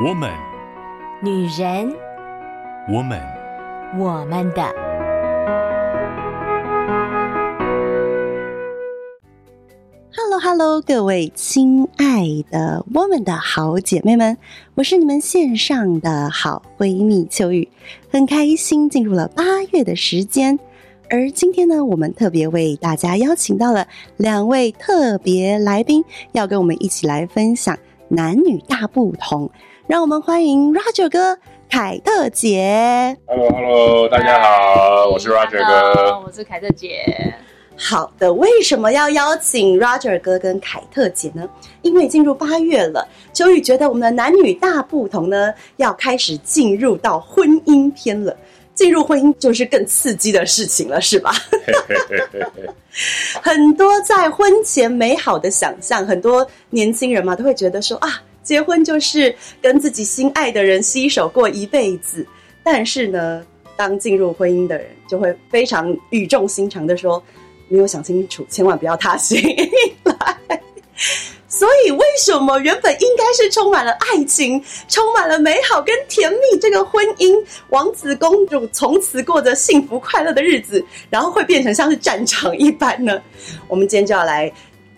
我们，女人，我们，我们的。Hello，Hello，各位亲爱的我们的好姐妹们，我是你们线上的好闺蜜秋雨，很开心进入了八月的时间，而今天呢，我们特别为大家邀请到了两位特别来宾，要跟我们一起来分享男女大不同。让我们欢迎 Roger 哥、凯特姐。Hello，Hello，大家好，Hi, 我是 Roger 哥，Hello, 我是凯特姐。好的，为什么要邀请 Roger 哥跟凯特姐呢？因为进入八月了，秋雨觉得我们的男女大不同呢，要开始进入到婚姻篇了。进入婚姻就是更刺激的事情了，是吧？很多在婚前美好的想象，很多年轻人嘛都会觉得说啊。结婚就是跟自己心爱的人携手过一辈子，但是呢，当进入婚姻的人就会非常语重心长的说：“没有想清楚，千万不要踏进来。”所以，为什么原本应该是充满了爱情、充满了美好跟甜蜜这个婚姻，王子公主从此过着幸福快乐的日子，然后会变成像是战场一般呢？我们今天就要来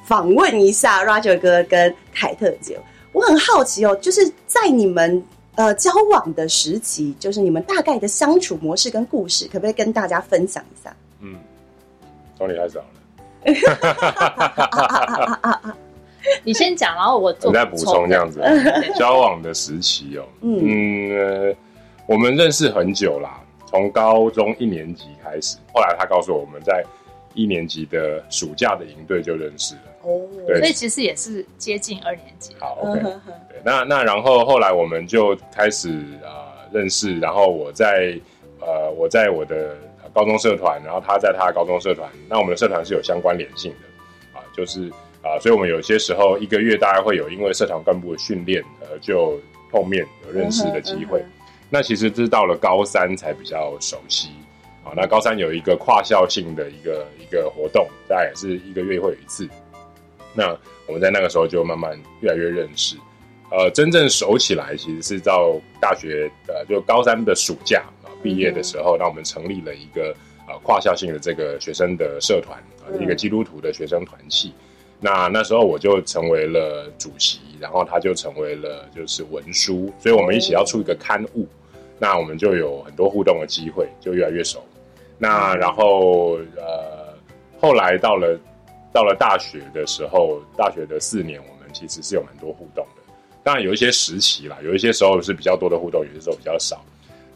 访问一下 Roger 哥跟凯特姐。我很好奇哦，就是在你们呃交往的时期，就是你们大概的相处模式跟故事，可不可以跟大家分享一下？嗯，从你开始好了。你先讲，然后我我再补充这样子。交往的时期哦，嗯，嗯，我们认识很久啦，从高中一年级开始，后来他告诉我，我们在一年级的暑假的营队就认识了。哦，对，所以其实也是接近二年级。好，OK，对，那那然后后来我们就开始呃认识，然后我在呃我在我的高中社团，然后他在他的高中社团，那我们的社团是有相关联性的啊，就是啊，所以我们有些时候一个月大概会有因为社团干部的训练，呃，就碰面有认识的机会。那其实是到了高三才比较熟悉啊。那高三有一个跨校性的一个一个活动，大概也是一个月会有一次。那我们在那个时候就慢慢越来越认识，呃，真正熟起来其实是到大学，呃，就高三的暑假啊毕业的时候，那我们成立了一个呃跨校性的这个学生的社团，呃，一个基督徒的学生团契。那那时候我就成为了主席，然后他就成为了就是文书，所以我们一起要出一个刊物，那我们就有很多互动的机会，就越来越熟。那然后呃，后来到了。到了大学的时候，大学的四年，我们其实是有蛮多互动的。当然有一些时期啦，有一些时候是比较多的互动，有些时候比较少。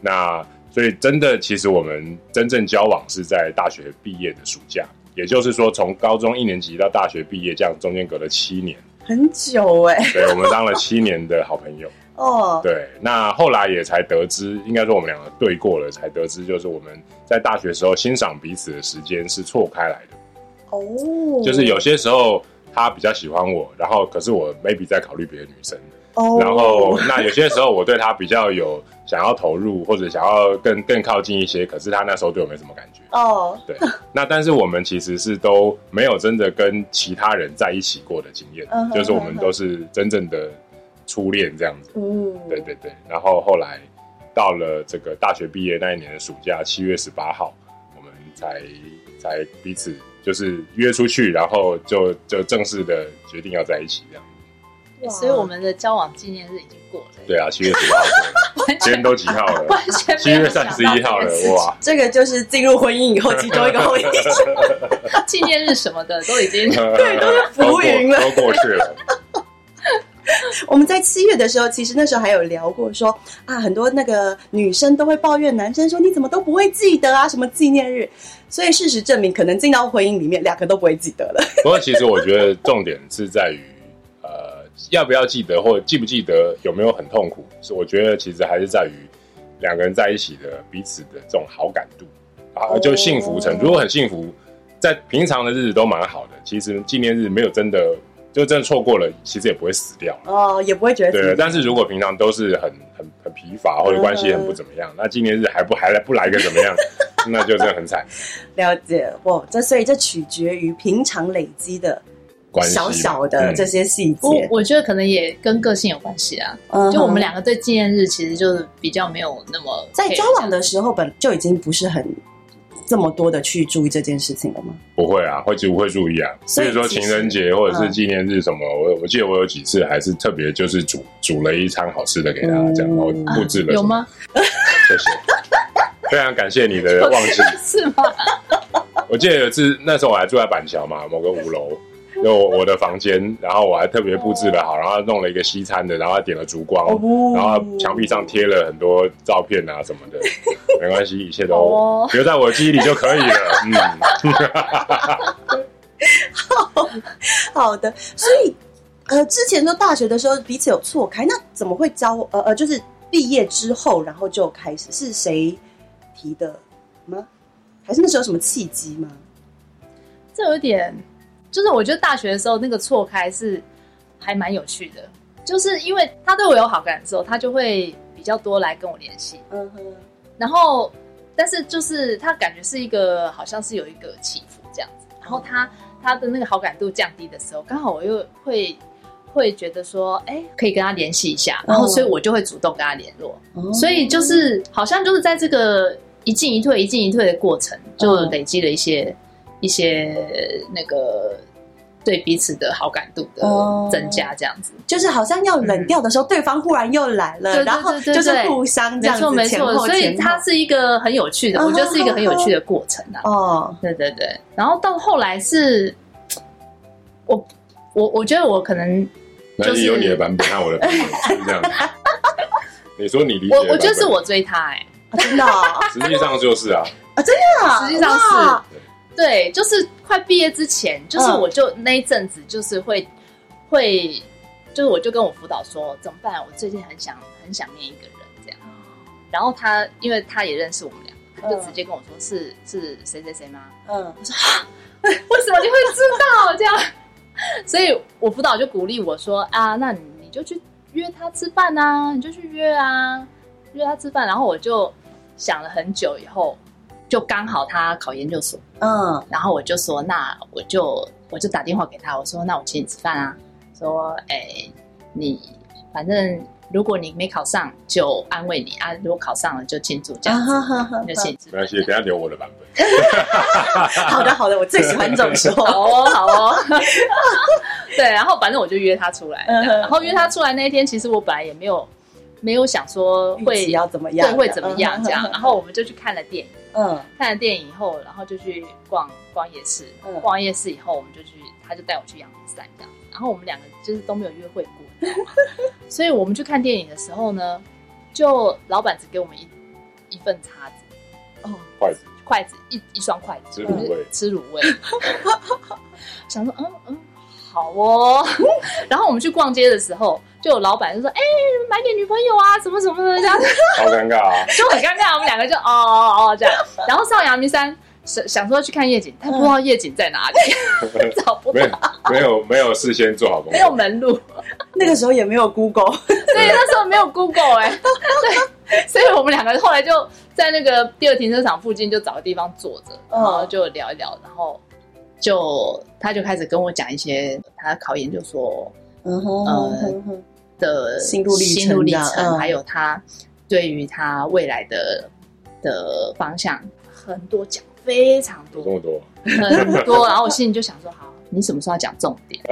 那所以真的，其实我们真正交往是在大学毕业的暑假，也就是说，从高中一年级到大学毕业，这样中间隔了七年，很久哎、欸。对，我们当了七年的好朋友哦。对，那后来也才得知，应该说我们两个对过了，才得知就是我们在大学时候欣赏彼此的时间是错开来的。哦，oh. 就是有些时候他比较喜欢我，然后可是我 maybe 在考虑别的女生，哦，oh. 然后那有些时候我对他比较有想要投入或者想要更更靠近一些，可是他那时候对我没什么感觉，哦，oh. 对，那但是我们其实是都没有真的跟其他人在一起过的经验，uh huh. 就是我们都是真正的初恋这样子，嗯，uh. 对对对，然后后来到了这个大学毕业那一年的暑假，七月十八号，我们才才彼此。就是约出去，然后就就正式的决定要在一起这样。所以我们的交往纪念日已经过了。对啊，七月十八号，今天都几号了？七月三十一号了，哇！这个就是进入婚姻以后其中一个婚姻 纪念日什么的都已经 对，都是浮云了，都过去了。我们在七月的时候，其实那时候还有聊过说，啊，很多那个女生都会抱怨男生说，你怎么都不会记得啊，什么纪念日。所以事实证明，可能进到婚姻里面，两个都不会记得了。不过，其实我觉得重点是在于，呃，要不要记得，或记不记得，有没有很痛苦？是我觉得其实还是在于两个人在一起的彼此的这种好感度啊，就幸福程度。如果很幸福，在平常的日子都蛮好的，其实纪念日没有真的。就真的错过了，其实也不会死掉哦，也不会觉得对。但是如果平常都是很很很疲乏，或者关系很不怎么样，嗯、那纪念日还不还来不来个怎么样，那就真的很惨。了解，哇，这所以这取决于平常累积的关系小小的这些细节。我我觉得可能也跟个性有关系啊。嗯、就我们两个对纪念日其实就是比较没有那么在交往的时候本就已经不是很。这么多的去注意这件事情了吗？不会啊，会不会注意啊。所以说情人节或者是纪念日什么，嗯、我我记得我有几次还是特别就是煮煮了一餐好吃的给他，这样然后布置了、啊。有吗？谢谢，非常感谢你的忘记。是吗？我记得有一次那时候我还住在板桥嘛，某个五楼。就我的房间，然后我还特别布置了好，然后弄了一个西餐的，然后点了烛光，然后墙壁上贴了很多照片啊什么的，没关系，一切都留在我的记忆里就可以了。嗯，好好的，所以呃，之前都大学的时候彼此有错开，那怎么会交呃呃，就是毕业之后然后就开始是谁提的吗？还是那时候有什么契机吗？这有点。就是我觉得大学的时候那个错开是还蛮有趣的，就是因为他对我有好感的时候，他就会比较多来跟我联系。嗯哼。然后，但是就是他感觉是一个好像是有一个起伏这样子。然后他他的那个好感度降低的时候，刚好我又会会觉得说，哎，可以跟他联系一下。然后，所以我就会主动跟他联络。哦。所以就是好像就是在这个一进一退、一进一退的过程，就累积了一些。一些那个对彼此的好感度的增加，这样子、哦、就是好像要冷掉的时候，嗯、对方忽然又来了，然后就是互相这样子，没错没错，所以它是一个很有趣的，哦、我觉得是一个很有趣的过程啊。哦，对对对，然后到后来是，我我我觉得我可能就是有你的版本，那我的版本是这样。你说你理解，我我觉得是我追他、欸，哎，真的，实际上就是啊，啊，真的，实际上是。对，就是快毕业之前，就是我就那一阵子，就是会、嗯、会，就是我就跟我辅导说怎么办？我最近很想很想念一个人这样。然后他因为他也认识我们俩，他就直接跟我说是、嗯、是谁谁谁吗？嗯，我说啊，为什么你会知道这样？所以我辅导就鼓励我说啊，那你你就去约他吃饭啊，你就去约啊，约他吃饭。然后我就想了很久以后。就刚好他考研究所，嗯，然后我就说，那我就我就打电话给他，我说，那我请你吃饭啊，说，哎、欸，你反正如果你没考上，就安慰你啊；如果考上了，就庆祝这样子，啊、就请你吃饭。没关系，等下留我的版本。好的，好的，我最喜欢这种时候。好 哦，好哦。对，然后反正我就约他出来，然后约他出来那一天，其实我本来也没有没有想说会要怎么样，对，会怎么样这样，然后我们就去看了电影。嗯，看了电影以后，然后就去逛逛夜市。嗯，逛完夜市以后，我们就去，他就带我去阳明山这样。然后我们两个就是都没有约会过，所以我们去看电影的时候呢，就老板只给我们一一份叉子，哦，筷子，筷子一一双筷子，吃卤味，吃卤味。想说，嗯嗯，好哦。然后我们去逛街的时候。就有老板就说：“哎、欸，买给女朋友啊，什么什么的这样子，好尴尬啊，就很尴尬。我们两个就哦哦哦这样，然后上阳明山想想说去看夜景，他不知道夜景在哪里，找不到，没有没有事先做好功课，没有门路，那个时候也没有 Google，对，那时候没有 Google 哎、欸，对，所以我们两个后来就在那个第二停车场附近就找个地方坐着，然后就聊一聊，然后就他就开始跟我讲一些他考研就说，嗯哼，嗯。”的心路历程，心路历程，还有他对于他未来的的方向，很多讲，非常多，这么多，很多。然后我心里就想说，好，你什么时候要讲重点？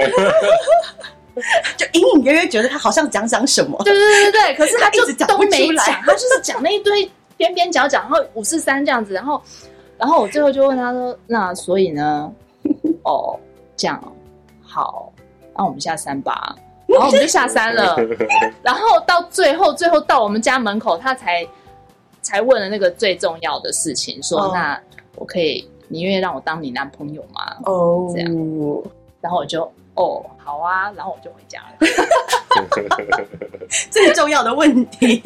就隐隐约约觉得他好像讲讲什么，对对对对，可是他就都没讲，他就是讲那一堆 边边角角，然后五四三这样子，然后，然后我最后就问他说，那所以呢？哦，这样好，那我们下山吧。然后我们就下山了，然后到最后，最后到我们家门口，他才才问了那个最重要的事情，说：“ oh. 那我可以，你愿意让我当你男朋友吗？”哦，oh. 这样，然后我就哦，好啊，然后我就回家了。最重要的问题。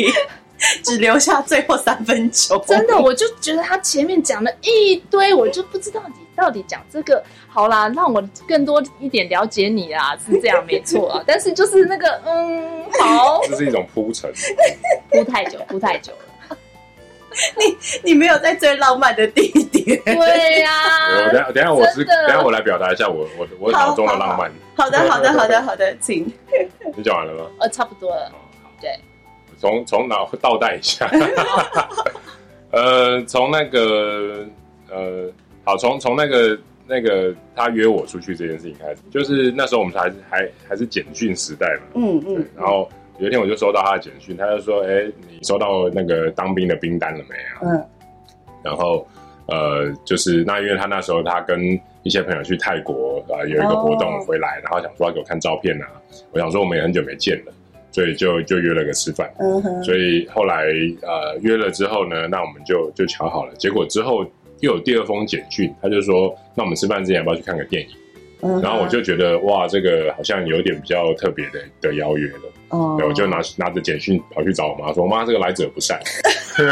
只留下最后三分钟，真的，我就觉得他前面讲了一堆，我就不知道你到底讲这个好啦，让我更多一点了解你啊，是这样没错啊。但是就是那个，嗯，好，这是一种铺陈，铺太久，铺太久了。你你没有在最浪漫的地点。对呀、啊。我等下等下我是等下我来表达一下我我我脑中的浪漫。好的好的好的好的，请。你讲完了吗？呃，差不多了。对。从从哪倒带一下？呃，从那个呃，好，从从那个那个他约我出去这件事情开始，就是那时候我们还是还还是简讯时代嘛。嗯嗯。然后有一天我就收到他的简讯，他就说：“哎、欸，你收到那个当兵的兵单了没啊？”嗯。然后呃，就是那因为他那时候他跟一些朋友去泰国啊、呃，有一个活动回来，哦、然后想说要给我看照片啊。我想说我们也很久没见了。所以就就约了个吃饭，uh huh. 所以后来呃约了之后呢，那我们就就瞧好了。结果之后又有第二封简讯，他就说，那我们吃饭之前要不要去看个电影？Uh. 然后我就觉得哇，这个好像有点比较特别的的邀约了。哦、uh，huh. 我就拿拿着简讯跑去找我妈说，妈，这个来者不善。对，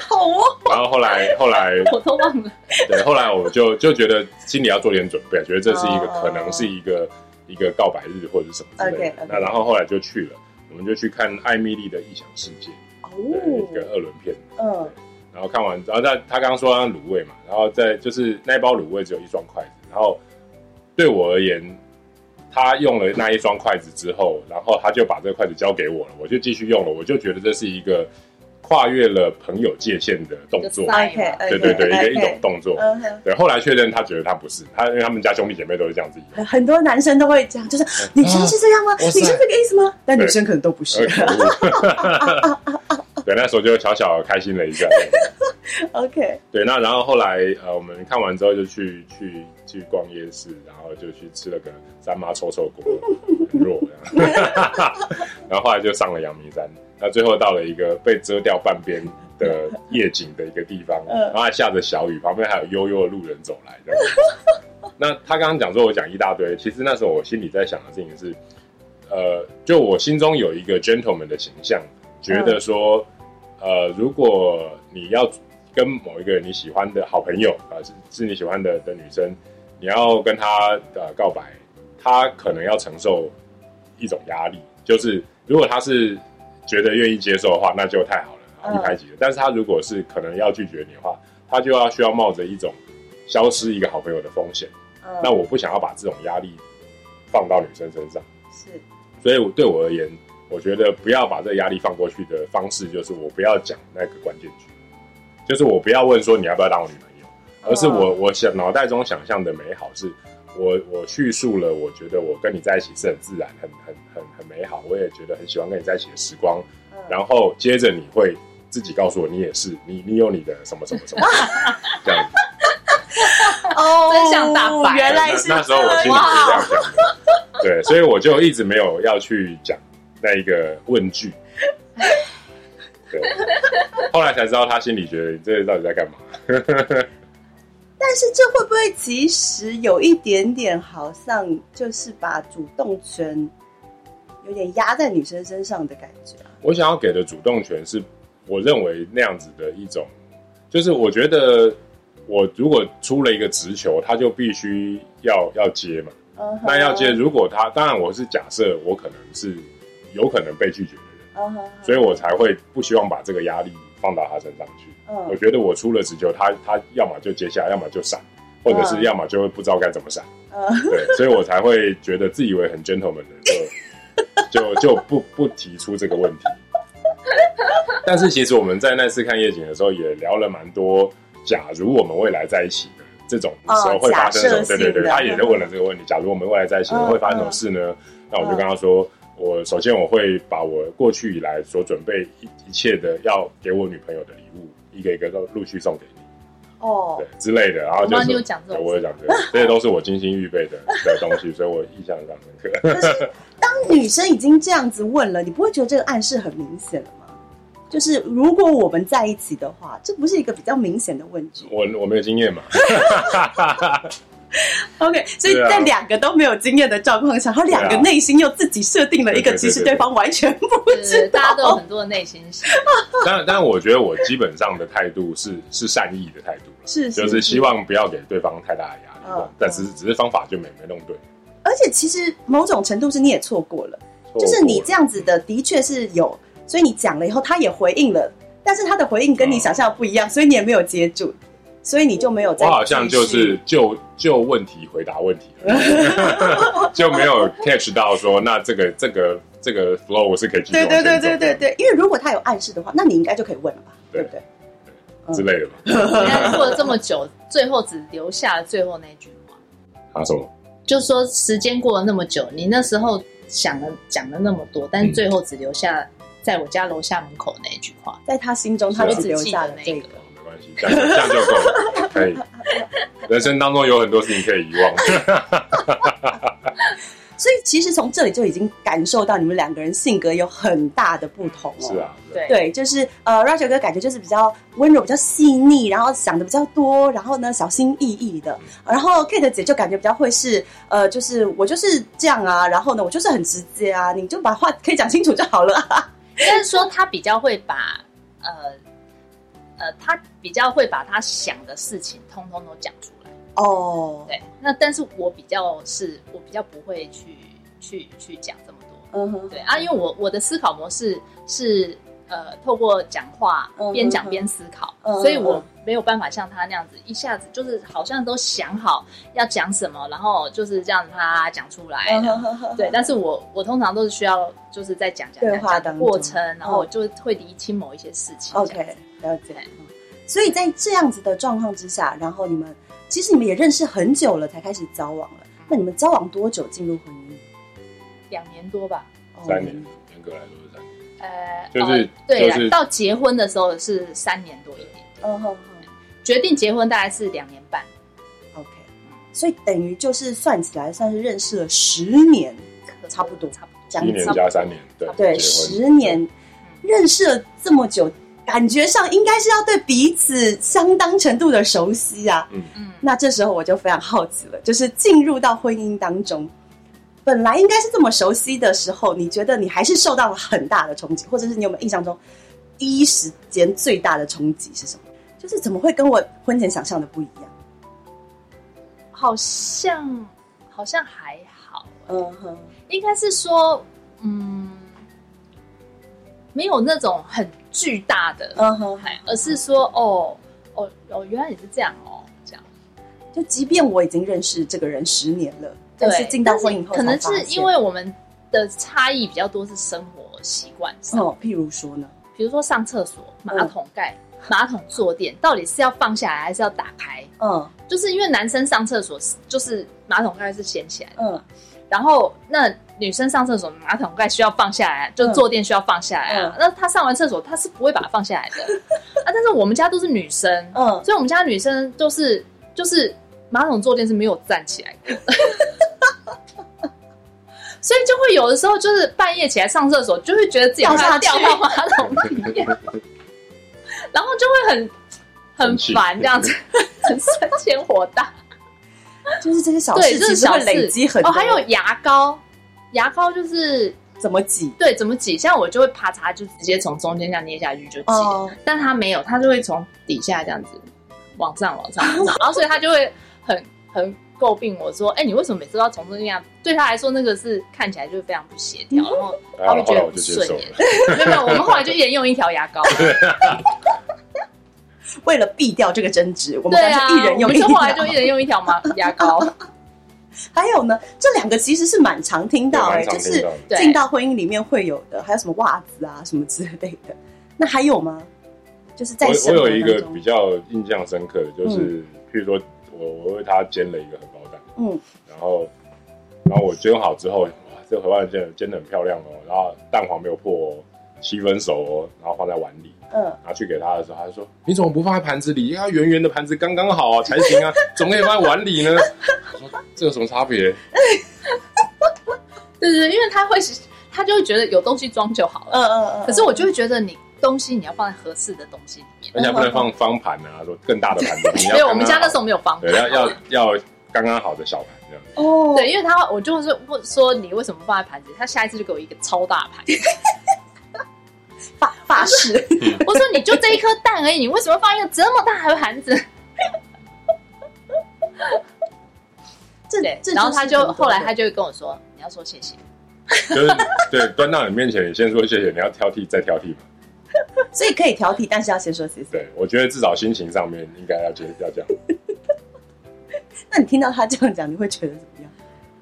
好哦。然后后来后来 我都忘了。对，后来我就就觉得心里要做点准备，觉得这是一个、uh. 可能是一个。一个告白日或者什么之类的，okay, okay. 那然后后来就去了，我们就去看艾米丽的异想世界，哦，一个二轮片，嗯，然后看完，然后他他刚刚说他卤味嘛，然后再就是那一包卤味只有一双筷子，然后对我而言，他用了那一双筷子之后，然后他就把这个筷子交给我了，我就继续用了，我就觉得这是一个。跨越了朋友界限的动作，对对对，一个一种动作。对，后来确认他觉得他不是他，因为他们家兄弟姐妹都是这样子。很多男生都会这样，就是女生是这样吗？女生这个意思吗？但女生可能都不是。对，那时候就小小开心了一下。OK。对，那然后后来呃，我们看完之后就去去去逛夜市，然后就去吃了个三妈臭臭锅，很弱。然后后来就上了阳明山。那最后到了一个被遮掉半边的夜景的一个地方，然后还下着小雨，旁边还有悠悠的路人走来。这样 那他刚刚讲说，我讲一大堆，其实那时候我心里在想的事情是，呃，就我心中有一个 gentleman 的形象，觉得说，呃，如果你要跟某一个你喜欢的好朋友啊，是是你喜欢的的女生，你要跟她呃告白，她可能要承受一种压力，就是如果她是。觉得愿意接受的话，那就太好了，一拍即合。但是她如果是可能要拒绝你的话，她就要需要冒着一种消失一个好朋友的风险。那我不想要把这种压力放到女生身上。是，所以对我而言，我觉得不要把这个压力放过去的方式，就是我不要讲那个关键句，就是我不要问说你要不要当我女朋友，而是我我想脑袋中想象的美好是。我我叙述了，我觉得我跟你在一起是很自然、很很很很美好，我也觉得很喜欢跟你在一起的时光。嗯、然后接着你会自己告诉我，你也是，你你有你的什么什么什么 这样子。哦，真相大白，原来是那，那时候我心里是这样想的。哇对，所以我就一直没有要去讲那一个问句。对，后来才知道他心里觉得你这到底在干嘛。但是这会不会其实有一点点好像就是把主动权有点压在女生身上的感觉啊？我想要给的主动权是，我认为那样子的一种，就是我觉得我如果出了一个直球，他就必须要要接嘛。Uh huh. 那要接，如果他当然我是假设我可能是有可能被拒绝的人，uh. 所以我才会不希望把这个压力放到他身上去。我觉得我出了直球，他他要么就接下来，要么就闪，或者是要么就会不知道该怎么闪。Uh. 对，所以我才会觉得自以为很 gentleman 的，就就就不不提出这个问题。但是其实我们在那次看夜景的时候，也聊了蛮多，假如我们未来在一起的这种时候会发生什么？对对对，他也在问了这个问题：假如我们未来在一起，会发生什么事呢？那我就跟他说。我首先我会把我过去以来所准备一一切的要给我女朋友的礼物，一个一个都陆续送给你，哦，对之类的，然后就是，我有讲这个，这些都是我精心预备的的东西，所以我印象非常深刻。当女生已经这样子问了，你不会觉得这个暗示很明显了吗？就是如果我们在一起的话，这不是一个比较明显的问句？我我没有经验嘛。OK，所以在两个都没有经验的状况下，然后两个内心又自己设定了一个，其实对方完全不知道。大家都有很多的内心戏。但但我觉得我基本上的态度是是善意的态度，是就是希望不要给对方太大的压力，但只是只是方法就没没弄对。而且其实某种程度是你也错过了，就是你这样子的的确是有，所以你讲了以后，他也回应了。但是他的回应跟你想象的不一样，所以你也没有接住，所以你就没有再。我好像就是就就问题回答问题，就没有 catch 到说那这个这个这个 flow 我是可以继续。对对对对对对，因为如果他有暗示的话，那你应该就可以问了吧？对不对？之类的吧。你看过了这么久，最后只留下了最后那句话。啊什么？就是说时间过了那么久，你那时候想了讲了那么多，但是最后只留下。在我家楼下门口那一句话，在他心中，他就只留下了那个。这样这样就够了，可以。人生当中有很多事情可以遗忘。所以其实从这里就已经感受到你们两个人性格有很大的不同哦。是啊，对对，就是呃，Roger 哥感觉就是比较温柔、比较细腻，然后想的比较多，然后呢小心翼翼的。然后 Kate 姐就感觉比较会是呃，就是我就是这样啊，然后呢我就是很直接啊，你就把话可以讲清楚就好了啊。但是说他比较会把，呃，呃，他比较会把他想的事情通通都讲出来。哦，oh. 对，那但是我比较是，我比较不会去去去讲这么多。嗯哼、uh，huh. 对啊，因为我我的思考模式是。呃，透过讲话边讲边思考，嗯、所以我没有办法像他那样子一下子就是好像都想好要讲什么，然后就是这样他讲出来。嗯、对，但是我我通常都是需要就是在讲讲讲的过程，然后我就会厘清某一些事情。OK，了解。所以在这样子的状况之下，然后你们其实你们也认识很久了，才开始交往了。那你们交往多久进入婚姻？两年多吧，三年，严格来说。呃，就是对，就是到结婚的时候是三年多一点，嗯哼哼，决定结婚大概是两年半，OK，所以等于就是算起来算是认识了十年，差不多，差不多，一年加三年，对对，十年认识了这么久，感觉上应该是要对彼此相当程度的熟悉啊，嗯。嗯，那这时候我就非常好奇了，就是进入到婚姻当中。本来应该是这么熟悉的时候，你觉得你还是受到了很大的冲击，或者是你有没有印象中第一时间最大的冲击是什么？就是怎么会跟我婚前想象的不一样？好像好像还好，嗯哼，应该是说，嗯，没有那种很巨大的，嗯哼，而是说，哦哦哦，原来你是这样哦，这样，就即便我已经认识这个人十年了。对，进到婚姻后，可能是因为我们的差异比较多，是生活习惯上。哦，譬如说呢？比如说上厕所，马桶盖、嗯、马桶坐垫，到底是要放下来还是要打开？嗯，就是因为男生上厕所就是马桶盖是掀起来的，嗯，然后那女生上厕所马桶盖需要放下来，就坐垫需要放下来啊。嗯、那她上完厕所，她是不会把它放下来的 啊。但是我们家都是女生，嗯，所以我们家女生都是就是马桶坐垫是没有站起来的。所以就会有的时候，就是半夜起来上厕所，就会觉得自己要掉到马桶里面，然后就会很很烦这样子，很生气火大。就是这些小事就是会累积很多哦。还有牙膏，牙膏就是怎么挤？对，怎么挤？像我就会啪嚓，就直接从中间这样捏下去就挤。哦，但它没有，它就会从底下这样子往上、往上、往上，然后所以它就会很很。诟病我说：“哎、欸，你为什么每次都要从这样？对他来说，那个是看起来就是非常不协调，然后他会觉得不顺眼。没有没有，我们后来就一人用一条牙膏，为了避掉这个争执，我们干脆一人用一条。我们后来就一人用一条嘛牙膏。还有呢，这两个其实是蛮常听到哎、欸，就是进到婚姻里面会有的，还有什么袜子啊什么之类的。那还有吗？就是在我，我有一个比较印象深刻的，就是、嗯、譬如说。”我我为他煎了一个荷包蛋，嗯，然后然后我煎好之后，哇，这个荷包蛋煎煎的很漂亮哦，然后蛋黄没有破哦，七分熟哦，然后放在碗里，嗯，拿去给他的时候，他就说：“你怎么不放在盘子里？要圆圆的盘子刚刚好啊，才行啊，怎么可以放在碗里呢？”我说：“这有什么差别？” 对对对，因为他会，他就会觉得有东西装就好了，嗯嗯嗯，可是我就会觉得你。东西你要放在合适的东西里面，而且不能放方盘啊，说更大的盘子。没有我们家那时候没有方盘，对，要要要刚刚好的小盘这样。哦，对，因为他我就是问说你为什么放在盘子，他下一次就给我一个超大盘，发发誓。我说你就这一颗蛋而已，你为什么放一个这么大的盘子？这 这，然后他就后来他就会跟我说，你要说谢谢，就是对，端到你面前，你先说谢谢，你要挑剔再挑剔嘛。所以可以挑剔，但是要先说谢谢。对，我觉得至少心情上面应该要接要这样。那你听到他这样讲，你会觉得怎么样？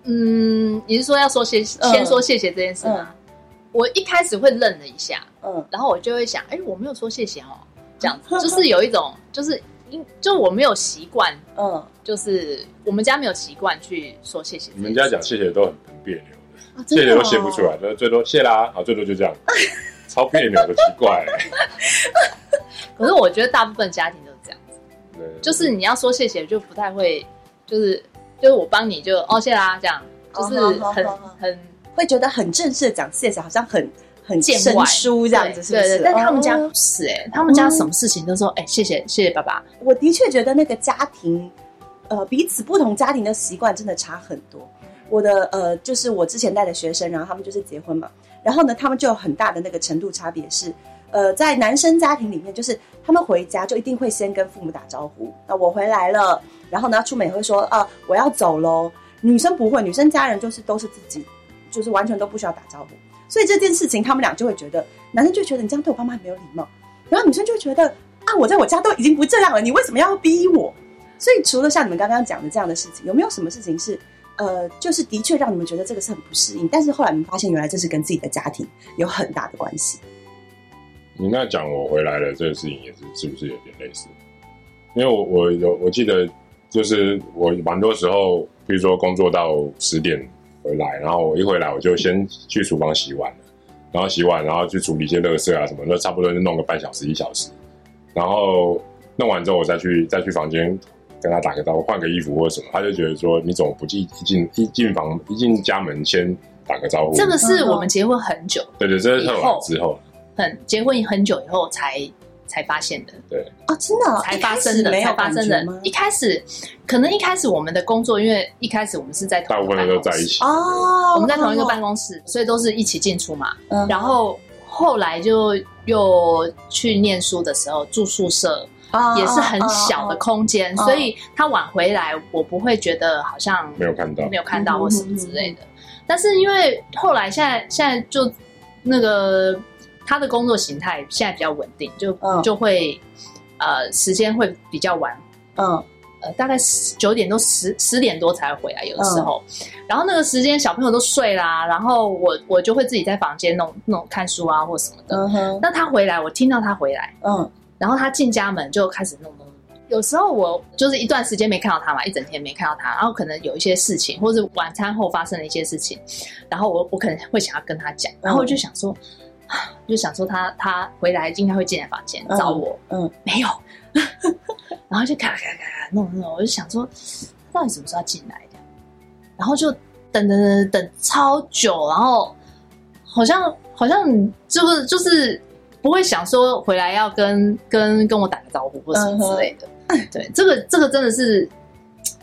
嗯，你是说要说谢，先说谢谢这件事吗？嗯、我一开始会愣了一下，嗯，然后我就会想，哎、欸，我没有说谢谢哦，这样子就是有一种，就是因就我没有习惯，嗯，就是我们家没有习惯去说谢谢。你们家讲谢谢都很很别扭的，谢谢都谢不出来，最多谢啦，好，最多就这样，超别扭的，奇怪。可是我觉得大部分家庭都是这样子，对，就是你要说谢谢，就不太会，就是。就是我帮你就哦谢啦，这样就是很很会觉得很正式的讲谢谢，好像很很生疏这样子，是不是？但他们家不是哎，他们家什么事情都说哎谢谢谢谢爸爸。我的确觉得那个家庭，呃，彼此不同家庭的习惯真的差很多。我的呃，就是我之前带的学生，然后他们就是结婚嘛，然后呢，他们就有很大的那个程度差别是，呃，在男生家庭里面，就是他们回家就一定会先跟父母打招呼，那我回来了。然后呢，出门也会说啊，我要走喽。女生不会，女生家人就是都是自己，就是完全都不需要打招呼。所以这件事情，他们俩就会觉得，男生就觉得你这样对我爸妈很没有礼貌，然后女生就会觉得啊，我在我家都已经不这样了，你为什么要逼我？所以除了像你们刚刚讲的这样的事情，有没有什么事情是呃，就是的确让你们觉得这个是很不适应，但是后来你们发现原来这是跟自己的家庭有很大的关系？你那讲我回来了这个事情也是是不是有点类似？因为我我有我记得。就是我蛮多时候，比如说工作到十点回来，然后我一回来我就先去厨房洗碗，然后洗碗，然后去处理一些垃圾啊什么，那差不多就弄个半小时一小时，然后弄完之后我再去再去房间跟他打个招呼，换个衣服或者什么，他就觉得说你怎么不进一进一进房一进家门先打个招呼？这个是我们结婚很久，对对，这是特晚之后，很结婚很久以后才。才发现的，对哦，真的、哦、才发生的，才发生的。一开始可能一开始我们的工作，因为一开始我们是在大部分人都在一起哦，我们在同一个办公室，哦、所以都是一起进出嘛。嗯、然后后来就又去念书的时候住宿舍，哦、也是很小的空间，哦、所以他晚回来，我不会觉得好像没有看到，没有看到或什么之类的。嗯、但是因为后来现在现在就那个。他的工作形态现在比较稳定，就、嗯、就会呃时间会比较晚，嗯。呃大概九点多十十点多才回来，有的时候，嗯、然后那个时间小朋友都睡啦，然后我我就会自己在房间弄弄看书啊或什么的。嗯哼，那他回来，我听到他回来，嗯，然后他进家门就开始弄弄。有时候我就是一段时间没看到他嘛，一整天没看到他，然后可能有一些事情，或者晚餐后发生了一些事情，然后我我可能会想要跟他讲，然后我就想说。嗯就想说他他回来应该会进来房间找我，嗯，嗯。没有，然后就咔咔咔咔弄弄，我就想说到底什么时候要进来的，然后就等等等等超久，然后好像好像就是就是不会想说回来要跟跟跟我打个招呼或什么之类的，嗯、对，这个这个真的是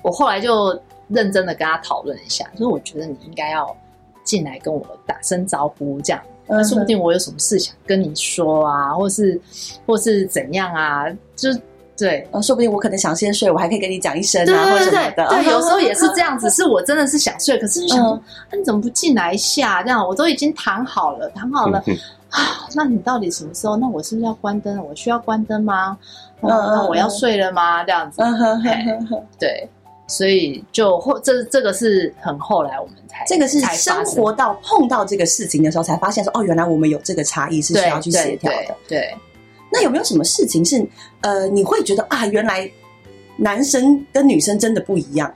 我后来就认真的跟他讨论一下，所以我觉得你应该要进来跟我打声招呼这样。那说不定我有什么事想跟你说啊，或是或是怎样啊，就对，说不定我可能想先睡，我还可以跟你讲一声啊，或者什么的。对，有时候也是这样子，是我真的是想睡，可是就想说，那你怎么不进来一下？这样我都已经躺好了，躺好了啊，那你到底什么时候？那我是不是要关灯？我需要关灯吗？那我要睡了吗？这样子，对。所以就后这这个是很后来我们才这个是生活到碰到这个事情的时候才发现说哦，原来我们有这个差异是需要去协调的。对，对，对，那有没有什么事情是呃你会觉得啊，原来男生跟女生真的不一样，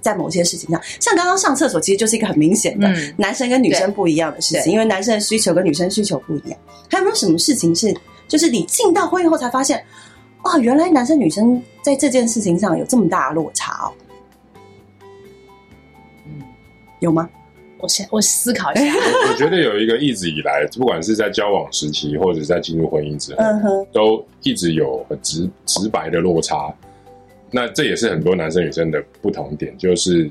在某些事情上，像刚刚上厕所其实就是一个很明显的男生跟女生不一样的事情，因为男生的需求跟女生需求不一样。还有没有什么事情是就是你进到婚姻后才发现哦，原来男生女生在这件事情上有这么大的落差哦？有吗？我先我思考一下。我觉得有一个一直以来，不管是在交往时期，或者在进入婚姻之后，嗯、哼都一直有很直直白的落差。那这也是很多男生女生的不同点，就是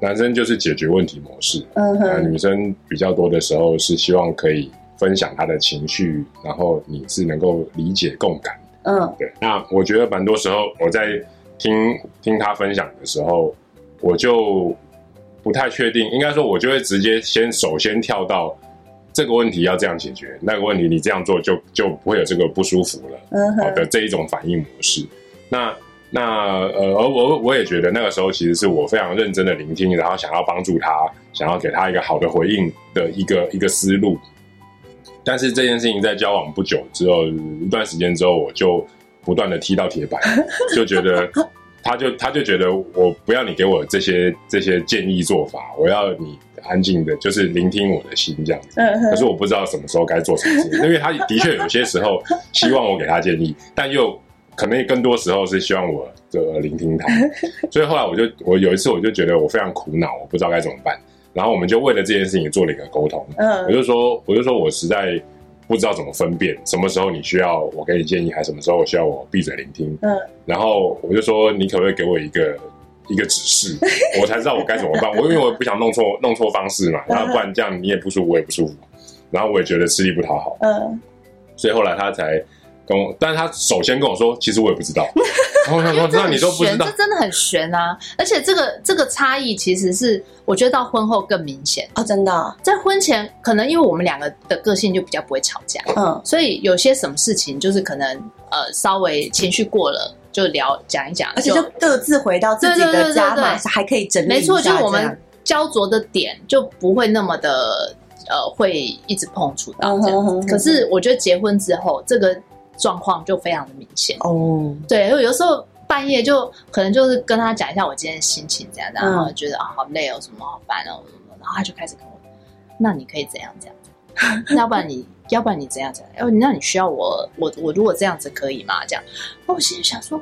男生就是解决问题模式，嗯哼，女生比较多的时候是希望可以分享他的情绪，然后你是能够理解共感，嗯，对。那我觉得蛮多时候我在听听他分享的时候，我就。不太确定，应该说，我就会直接先首先跳到这个问题要这样解决，那个问题你这样做就就不会有这个不舒服了，嗯哼好的这一种反应模式。那那呃，而我我也觉得那个时候其实是我非常认真的聆听，然后想要帮助他，想要给他一个好的回应的一个一个思路。但是这件事情在交往不久之后，一段时间之后，我就不断的踢到铁板，就觉得他就他就觉得我不要你给我这些这些建议做法，我要你安静的，就是聆听我的心这样子。嗯可是我不知道什么时候该做什么事情，因为他的确有些时候希望我给他建议，但又可能更多时候是希望我的聆听他。所以后来我就我有一次我就觉得我非常苦恼，我不知道该怎么办。然后我们就为了这件事情做了一个沟通。嗯我就说，我就说我实在不知道怎么分辨什么时候你需要我给你建议，还是什么时候我需要我闭嘴聆听。嗯然后我就说，你可不可以给我一个一个指示，我才知道我该怎么办。我因为我不想弄错弄错方式嘛，然后不然这样你也不舒服，我也不舒服。然后我也觉得吃力不讨好，嗯，所以后来他才跟我，但是他首先跟我说，其实我也不知道。然后我想说，那你都不知道这，真的很悬啊！而且这个这个差异其实是我觉得到婚后更明显。哦，真的哦，在婚前，可能因为我们两个的个性就比较不会吵架，嗯所以有些什么事情就是可能呃稍微情绪过了就聊讲一讲，而且就各自回到自己的家嘛，还可以整理没错，就是我们焦灼的点就不会那么的呃会一直碰触到这样子。嗯哼哼哼可是我觉得结婚之后，这个状况就非常的明显。哦，对，因为有时候半夜就可能就是跟他讲一下我今天的心情怎样，嗯然后觉得啊好累哦，什么好烦哦，然后他就开始跟我，那你可以怎样怎样怎样，要不然你要不然你怎样怎样，要那你需要我我我如果这样子可以吗？这样，那我心里想说，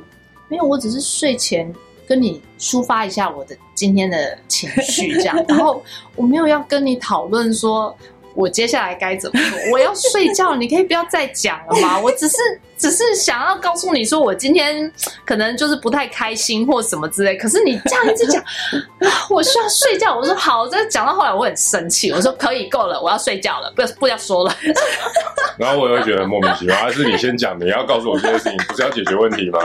没有，我只是睡前跟你抒发一下我的今天的情绪这样，然后我没有要跟你讨论说。我接下来该怎么做？我要睡觉，你可以不要再讲了吗？我只是只是想要告诉你说，我今天可能就是不太开心或什么之类。可是你这样一直讲，啊，我需要睡觉。我说好，这讲到后来我很生气，我说可以够了，我要睡觉了，不要不要说了。然后我又觉得莫名其妙，还是你先讲，你要告诉我这件事情，不是要解决问题吗？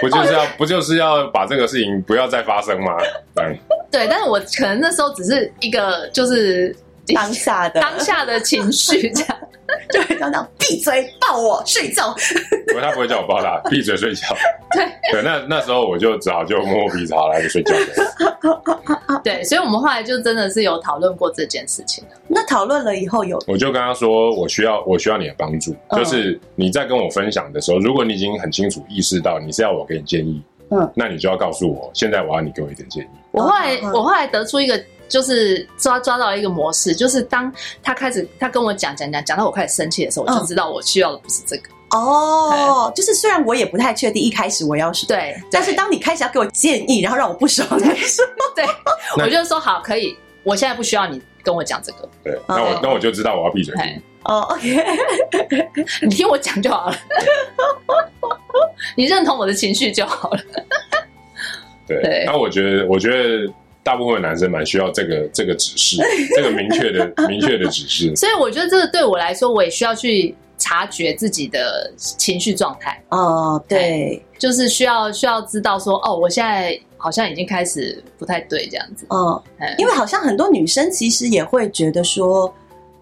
不就是要不就是要把这个事情不要再发生吗？对，对，但是我可能那时候只是一个就是当下的当下的情绪这样。就会这样闭嘴，抱我睡觉。不过他不会叫我抱他，闭嘴睡觉。对对，那那时候我就只好就摸摸鼻子，好来就睡觉了。对，所以我们后来就真的是有讨论过这件事情。那讨论了以后有，我就跟他说，我需要我需要你的帮助，嗯就是你在跟我分享的时候，如果你已经很清楚意识到你是要我给你建议，嗯，那你就要告诉我，现在我要你给我一点建议。我后来我后来得出一个，就是抓抓到一个模式，就是当他开始他跟我讲讲讲讲到我开始生气的时候，我就知道我需要的不是这个。哦，就是虽然我也不太确定一开始我要什么，对，但是当你开始要给我建议，然后让我不爽的时候，对，我就说好，可以，我现在不需要你跟我讲这个，对，那我哦。那我就知道我要闭嘴。哦，OK，你听我讲就好了，你认同我的情绪就好了。对对，那我觉得，我觉得大部分的男生蛮需要这个这个指示，这个明确的明确的指示。所以我觉得这个对我来说，我也需要去察觉自己的情绪状态，哦，对，就是需要需要知道说，哦，我现在好像已经开始不太对这样子。嗯，嗯因为好像很多女生其实也会觉得说，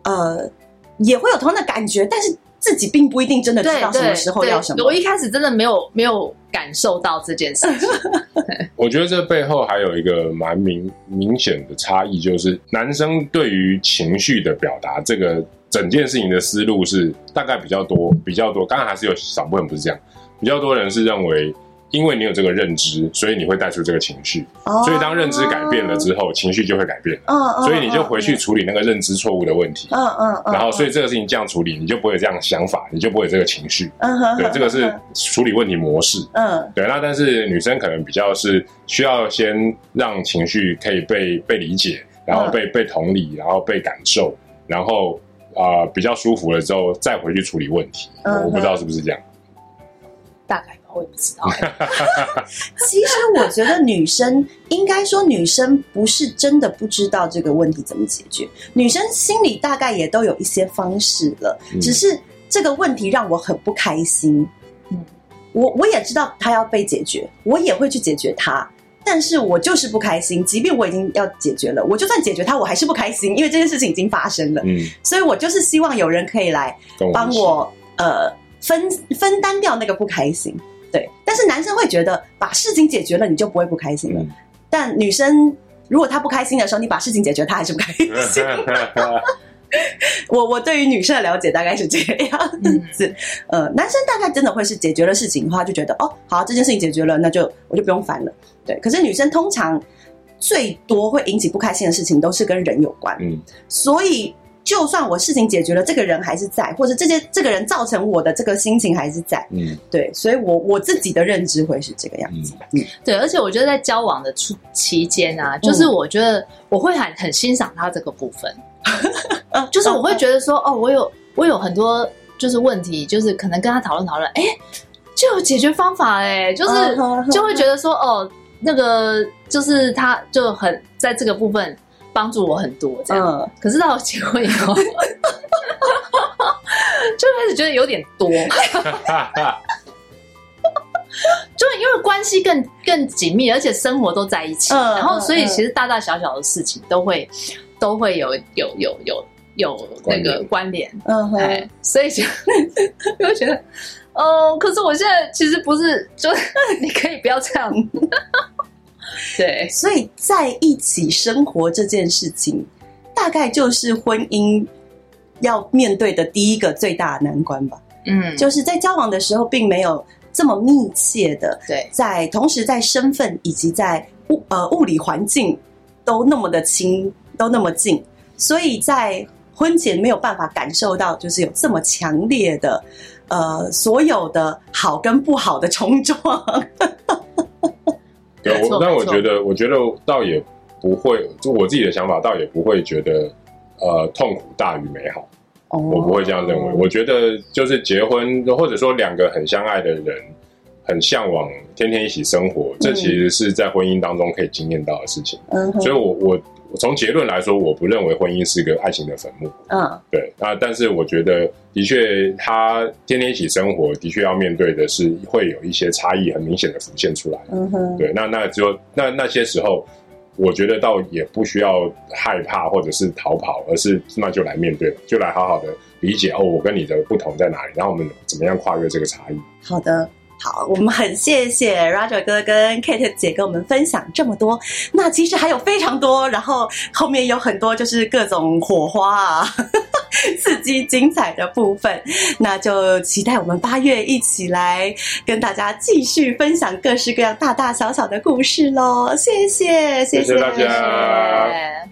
呃，也会有同样的感觉，但是自己并不一定真的知对道什么时候要什么。我一开始真的没有没有感受到这件事情。我觉得这背后还有一个蛮明明显的差异，就是男生对于情绪的表达，这个整件事情的思路是大概比较多，比较多。当然还是有少部分不是这样，比较多人是认为，因为你有这个认知，所以你会带出这个情绪。哦所以当认知改变了之后，情绪就会改变。嗯嗯，所以你就回去处理那个认知错误的问题。嗯，嗯然后，所以这个事情这样处理，你就不会有这样想法，你就不会有这个情绪。嗯哼，对，这个是处理问题模式。嗯对，那但是女生可能比较是需要先让情绪可以被被理解，然后被被同理，然后被感受，然后啊、呃比较舒服了之后再回去处理问题。嗯哼我不知道是不是这样。大概吧，我也不知道。其实我觉得女生应该说，女生不是真的不知道这个问题怎么解决，女生心里大概也都有一些方式了，嗯只是这个问题让我很不开心。嗯，我我也知道它要被解决，我也会去解决它，但是我就是不开心，即便我已经要解决了，我就算解决它，我还是不开心，因为这件事情已经发生了。嗯，所以我就是希望有人可以来帮我，我呃分分担掉那个不开心。对，但是男生会觉得把事情解决了，你就不会不开心了。嗯、但女生如果她不开心的时候，你把事情解决，她还是不开心。我我对于女生的了解大概是这样子，嗯、呃，男生大概真的会是解决了事情的话，就觉得哦，好，这件事情解决了，那就我就不用烦了。对，可是女生通常最多会引起不开心的事情都是跟人有关，嗯，所以就算我事情解决了，这个人还是在，或者这些这个人造成我的这个心情还是在，嗯，对，所以我我自己的认知会是这个样子，嗯，对，而且我觉得在交往的初期间啊，就是我觉得我会很很欣赏他这个部分。就是我会觉得说，哦，我有我有很多就是问题，就是可能跟他讨论讨论，哎，就有解决方法，哎，就是就会觉得说，哦，那个就是他就很在这个部分帮助我很多，这样。可是到结婚以后，就开始觉得有点多，就因为关系更更紧密，而且生活都在一起，然后所以其实大大小小的事情都会。都会有有有有有那个关联，嗯对，所以就 就觉得，哦，可是我现在其实不是，就你可以不要这样，对，所以在一起生活这件事情，大概就是婚姻要面对的第一个最大的难关吧，嗯，就是在交往的时候并没有这么密切的，对，在同时在身份以及在物呃物理环境都那么的亲。都那么近，所以在婚前没有办法感受到，就是有这么强烈的，呃，所有的好跟不好的冲撞。对，我但我觉得，我觉得倒也不会，就我自己的想法，倒也不会觉得，呃，痛苦大于美好。哦，我不会这样认为。我觉得，就是结婚，或者说两个很相爱的人，很向往天天一起生活，这其实是在婚姻当中可以经验到的事情。嗯，所以我我。从结论来说，我不认为婚姻是个爱情的坟墓。嗯，对那，但是我觉得，的确，他天天一起生活，的确要面对的是会有一些差异，很明显的浮现出来。嗯哼，对，那那就那那些时候，我觉得倒也不需要害怕或者是逃跑，而是那就来面对，就来好好的理解哦，我跟你的不同在哪里，然后我们怎么样跨越这个差异。好的。好，我们很谢谢 Roger 哥跟 Kate 姐跟我们分享这么多。那其实还有非常多，然后后面有很多就是各种火花啊，呵 呵刺激精彩的部分。那就期待我们八月一起来跟大家继续分享各式各样大大小小的故事喽。谢谢，谢谢大家。